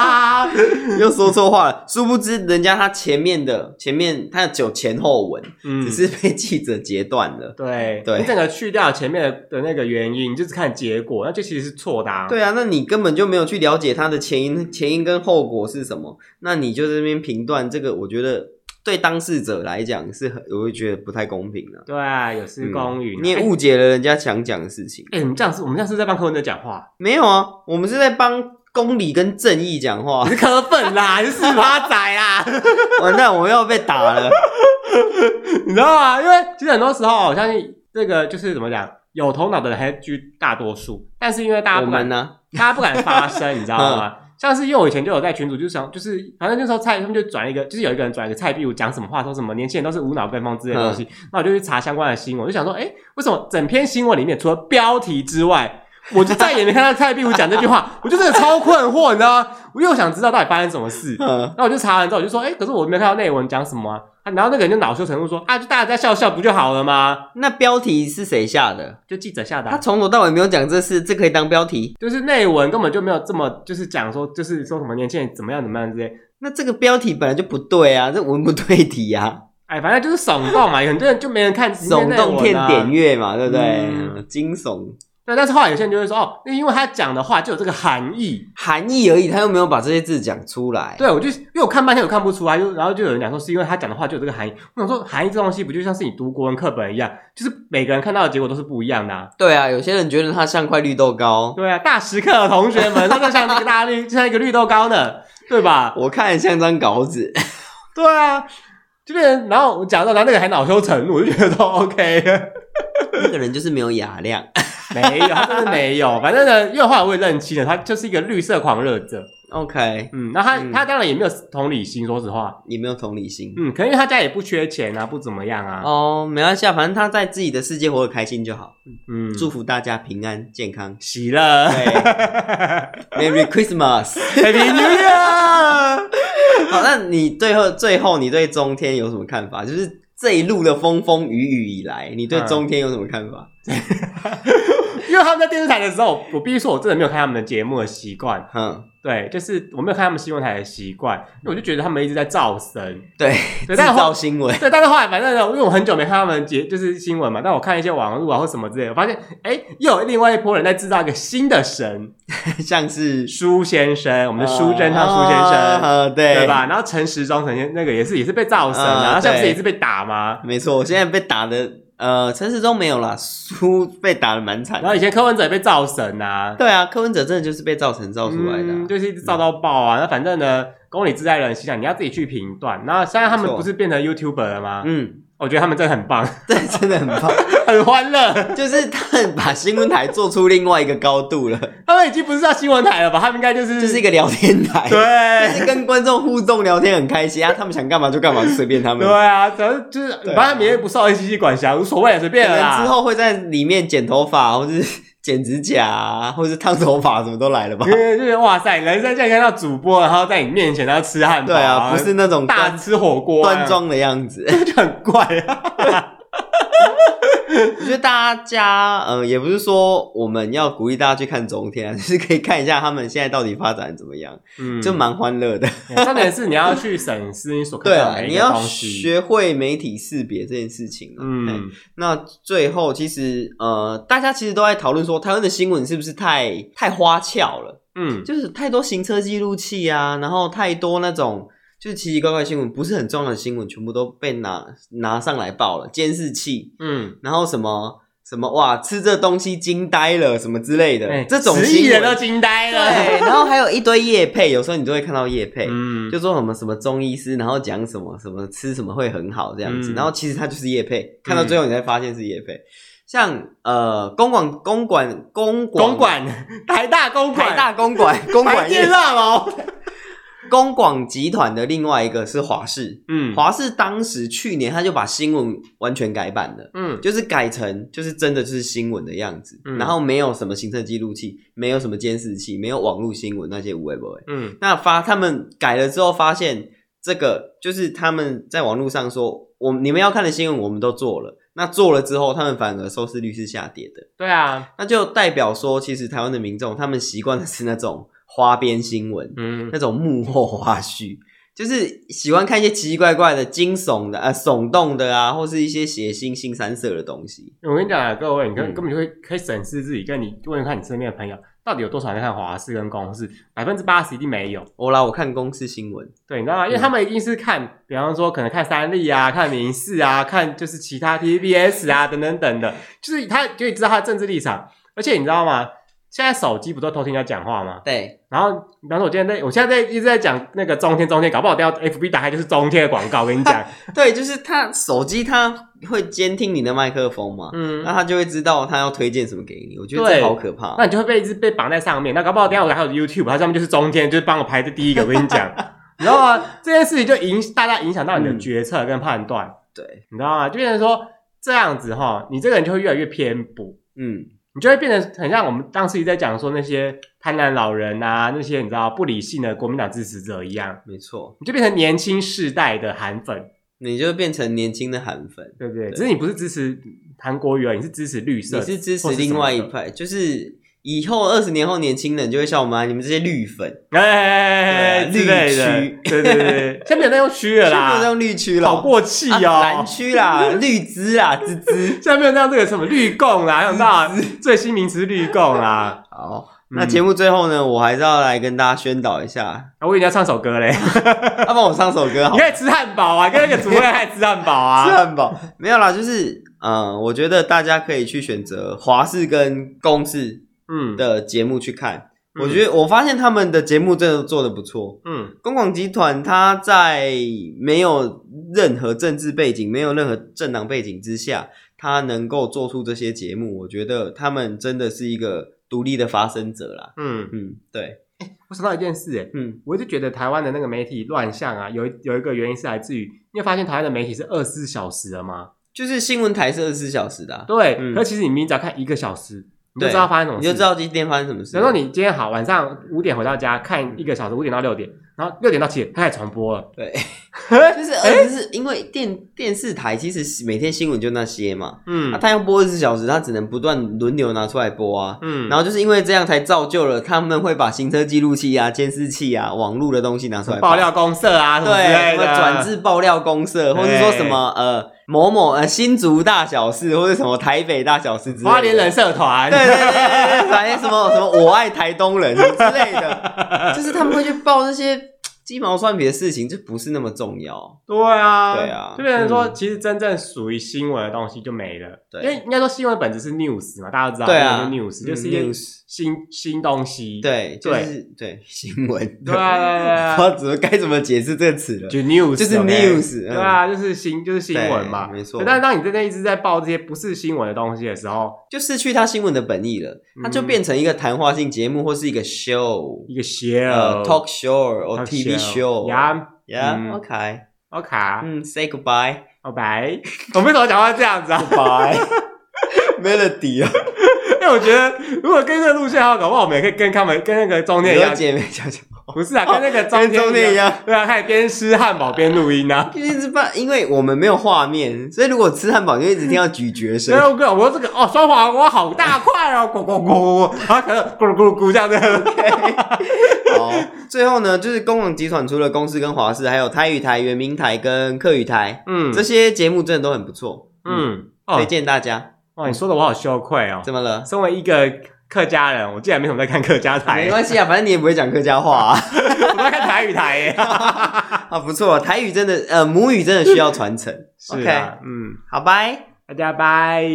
S2: 又说错话了。殊不知，人家他前面的前面他有前后文，嗯，只是被记者截断了。
S1: 对对，你整个去掉前面的的那个原因，就是看结果，那就其实是错的啊。
S2: 对啊，那你根本就没有去了解他的前因前因跟后果是什么，那你就在这边评断这个，我觉得。对当事者来讲是很，我会觉得不太公平的。
S1: 对啊，有失公允，
S2: 你也误解了人家想讲的事情。
S1: 哎，我们这样是，我们这样是在帮柯文哲讲话？
S2: 没有啊，我们是在帮公理跟正义讲话。
S1: 你是柯粉啦，你是四八仔啦！
S2: 完蛋，我们要被打了，
S1: 你知道吗？因为其实很多时候，我相信这个就是怎么讲，有头脑的人还居大多数，但是因为大家不敢呢，大家不敢发声，你知道吗？像是因为我以前就有在群组，就想就是反正那时候蔡他们就转一个，就是有一个人转一个蔡壁如讲什么话，说什么年轻人都是无脑跟风之类的东西，那、嗯、我就去查相关的新闻，我就想说，哎、欸，为什么整篇新闻里面除了标题之外，我就再也没看到蔡壁如讲这句话，我就真的超困惑，你知道吗？我又想知道到底发生什么事，嗯，那我就查完之后我就说，哎、欸，可是我没看到内文讲什么啊。然后那个人就恼羞成怒说：“啊，就大家在笑笑不就好了吗？”
S2: 那标题是谁下的？
S1: 就记者下的啊。
S2: 他从头到尾没有讲这事，这可以当标题？
S1: 就是内文根本就没有这么，就是讲说，就是说什么年轻人怎么样怎么样之类。
S2: 那这个标题本来就不对啊，这文不对题啊。
S1: 哎，反正就是耸动嘛，很多人就没人看，
S2: 耸动骗点阅嘛，对不对？嗯、惊悚。
S1: 对，但是后来有些人就会说，哦，因为他讲的话就有这个含义，
S2: 含义而已，他又没有把这些字讲出来。
S1: 对，我就因为我看半天我看不出来，就然后就有人讲说，是因为他讲的话就有这个含义。我想说，含义这东西不就像是你读国文课本一样，就是每个人看到的结果都是不一样的啊。
S2: 对啊，有些人觉得它像块绿豆糕。
S1: 对啊，大食客的同学们，他就像那个 大绿，就像一个绿豆糕呢，对吧？
S2: 我看像张稿纸。
S1: 对啊，这边然后我讲到，然后那个还恼羞成怒，我就觉得都 OK。
S2: 那个人就是没有雅量。
S1: 没有，他真的没有。反正呢，因为后来我也认清了，他就是一个绿色狂热者。
S2: OK，
S1: 嗯，那他、嗯、他当然也没有同理心，说实话，
S2: 也没有同理心。
S1: 嗯，可能因为他家也不缺钱啊，不怎么样啊。
S2: 哦，没关系啊，反正他在自己的世界活得开心就好。嗯，祝福大家平安健康，
S1: 喜乐。
S2: 对，Merry Christmas，Happy
S1: New Year。
S2: 好，那你最后最后你对中天有什么看法？就是这一路的风风雨雨以来，你对中天有什么看法？嗯 因为他们在电视台的时候，我必须说，我真的没有看他们的节目的习惯。嗯，对，就是我没有看他们新闻台的习惯，因为我就觉得他们一直在造神。对，对，制造新闻。对，但是后来反正呢，因为我很久没看他们节，就是新闻嘛。但我看一些网络啊或什么之类的，我发现，哎，又有另外一波人在制造一个新的神，像是苏先生，我们的苏贞昌苏先生，呃，对，对吧？然后陈时中陈先那个也是也是被造神啊，然后像不是也是被打吗？没错，我现在被打的。呃，陈时中没有啦，输被打的蛮惨。然后以前柯文哲也被造神啊，对啊，柯文哲真的就是被造神造出来的，啊嗯，就是一直造到爆啊。嗯、那反正呢，公理自在人心想，你要自己去评断。那现在他们不是变成 YouTuber 了吗？嗯。我觉得他们真的很棒，对，真的很棒，很欢乐。就是他们把新闻台做出另外一个高度了。他们已经不是叫新闻台了吧？他们应该就是就是一个聊天台，对，就是跟观众互动聊天很开心啊。他们想干嘛就干嘛，就随便他们。对啊，反正就是反正别人不受 ACC 管辖，无所谓，随便啦。之后会在里面剪头发，或者是。剪指甲啊，或者是烫头发，什么都来了吧？因为就是哇塞，人生现在看到主播，然后在你面前，然后吃汉堡，对啊，不是那种大吃火锅端庄的样子，就很怪啊。我觉得大家，嗯、呃，也不是说我们要鼓励大家去看中天啊，就是可以看一下他们现在到底发展怎么样，嗯，就蛮欢乐的。重点是你要去审视你所看到的对啊，你要学会媒体识别这件事情。嗯，那最后其实，呃，大家其实都在讨论说，台湾的新闻是不是太太花俏了？嗯，就是太多行车记录器啊，然后太多那种。就是奇奇怪怪新闻，不是很重要的新闻，全部都被拿拿上来报了。监视器，嗯，然后什么什么哇，吃这东西惊呆了，什么之类的，欸、这种十亿人都惊呆了。对，然后还有一堆叶配，有时候你都会看到叶配，嗯，就说什么什么中医师，然后讲什么什么吃什么会很好这样子，嗯、然后其实它就是叶配，看到最后你才发现是叶配。嗯、像呃，公馆公馆公馆公馆台大公馆台大公馆公馆业大佬。公广集团的另外一个是华视，嗯，华视当时去年他就把新闻完全改版了，嗯，就是改成就是真的就是新闻的样子，嗯，然后没有什么行车记录器，没有什么监视器，没有网络新闻那些无谓不谓，嗯，那发他们改了之后发现这个就是他们在网络上说我你们要看的新闻我们都做了，那做了之后他们反而收视率是下跌的，
S1: 对啊，
S2: 那就代表说其实台湾的民众他们习惯的是那种。花边新闻，嗯，那种幕后花絮，就是喜欢看一些奇奇怪怪的、惊悚的、呃，耸动的啊，或是一些血腥、新三色的东西。
S1: 我跟你讲啊，各位，你根根本就会可以审视自己，跟你问问看你身边的朋友，到底有多少人在看华视跟公视？百分之八十一定没有。
S2: 我啦，我看公视新闻，
S1: 对，你知道吗？因为他们一定是看，比方说可能看三立啊，看民视啊，看就是其他 TVBS 啊等等等的，就是他可以知道他的政治立场，而且你知道吗？现在手机不都偷听人家讲话吗？
S2: 对。
S1: 然后，比方说，我今天在，我现在在一直在讲那个中天，中天，搞不好等下 FB 打开就是中天的广告。我跟你讲，
S2: 对，就是他手机他会监听你的麦克风嘛，嗯，那他就会知道他要推荐什么给你。我觉得这好可怕。
S1: 那你就会被一直被绑在上面。那搞不好等下我还有 YouTube，它上面就是中天，就是帮我排在第一个。我跟你讲，你知道吗？这件事情就影大大影响到你的决策跟判断。
S2: 对，
S1: 你知道吗？就变成说这样子哈，你这个人就会越来越偏颇。嗯。你就会变得很像我们当时一直在讲说那些贪婪老人啊，那些你知道不理性的国民党支持者一样。
S2: 没错，
S1: 你就变成年轻世代的韩粉，
S2: 你就变成年轻的韩粉，
S1: 对不对？对，只是你不是支持韩国瑜，你是支持绿色，
S2: 你是支持另外一派，就是。以后二十年后，年轻人就会笑我们，你们这些绿粉，
S1: 哎，绿区，对对对，现在没有在用区了啦，
S2: 现在没有在用绿区了，
S1: 好过气哦，
S2: 蓝区啦，绿枝啊，枝枝，
S1: 现在没有在用这个什么绿共啦，用到最新名词绿共啦。
S2: 好，那节目最后呢，我还是要来跟大家宣导一下，
S1: 我以为你要唱首歌嘞，
S2: 要 帮我唱首歌，
S1: 你可以吃汉堡啊，跟那个主播还吃汉堡啊，
S2: 吃汉堡。没有啦，就是嗯，我觉得大家可以去选择华氏跟公视。嗯的节目去看，嗯、我觉得我发现他们的节目真的做的不错。嗯，公广集团它在没有任何政治背景、没有任何政党背景之下，它能够做出这些节目，我觉得他们真的是一个独立的发声者啦。嗯嗯，对。
S1: 欸，我想到一件事，欸，嗯，我一直觉得台湾的那个媒体乱象啊，有有一个原因是来自于，你有发现台湾的媒体是二十四小时的吗？
S2: 就是新闻台是二十四小时的，啊。
S1: 对，嗯，可其实你明明只要看一个小时。你就知道发生什么事，
S2: 你就知道今天发生什么事。
S1: 比如说你今天好，晚上五点回到家看一个小时，五点到六点，然后六点到七点，它开始重播了。
S2: 对，就是而且是因为电电视台其实每天新闻就那些嘛，嗯，那他要播二十四小时，他只能不断轮流拿出来播啊，嗯，然后就是因为这样才造就了他们会把行车记录器啊、监视器啊、网络的东西拿出来
S1: 爆料公社啊，对，
S2: 什么转至爆料公社，或者说什么呃。某某呃新竹大小事，或者什么台北大小事之类的，
S1: 花莲人社团，
S2: 对对对对，反正什么什么我爱台东人之类的，就是他们会去报这些。鸡毛蒜皮的事情就不是那么重要。
S1: 对啊，
S2: 对啊，
S1: 就变成说，其实真正属于新闻的东西就没了。对，因为应该说新闻本质是 news 嘛，大家都知道。
S2: 对啊
S1: ，news 就是一些新新东西。
S2: 对，就是对新闻。
S1: 对啊，
S2: 我 怎么该怎么解释这个词了？
S1: 就 news，
S2: 就是 news。
S1: 对啊，就是新就是新闻嘛，
S2: 没错。
S1: 但是当你真的一直在报这些不是新闻的东西的时候，
S2: 就失去它新闻的本意了。它就变成一个谈话性节目，或是一个 show，
S1: 一个 show，talk
S2: show 或 TV show。Yeah, OK,
S1: OK.
S2: 嗯，Say goodbye,
S1: Bye. 我为什么讲话这样子啊
S2: ？Bye. Melody 啊，
S1: 因为我觉得如果跟这个路线好，搞不好我们也可以跟他们跟那个中天一样
S2: 姐妹讲讲。
S1: 不是啊，跟那个中天一样，对啊，开始边吃汉堡边录音啊。
S2: 一直办，因为我们没有画面，所以如果吃汉堡，就一直听到咀嚼声。
S1: 我跟我这个哦，双黄瓜好大块哦，咕咕咕，然后可能咕噜咕噜咕这样子。
S2: 好，最后呢，就是公广集团除了公司跟华视，还有台语台、原明台跟客语台，嗯，这些节目真的都很不错，嗯，推荐大家。
S1: 哦，你说的我好羞愧哦。
S2: 怎么了？
S1: 身为一个。客家人，我竟然没什么在看客家台。
S2: 没关系啊，反正你也不会讲客家话啊。
S1: 我在看台语台耶。
S2: 啊，不错，台语真的，呃，母语真的需要传承。
S1: 是啊，okay,
S2: 嗯，好，拜，
S1: 大家拜。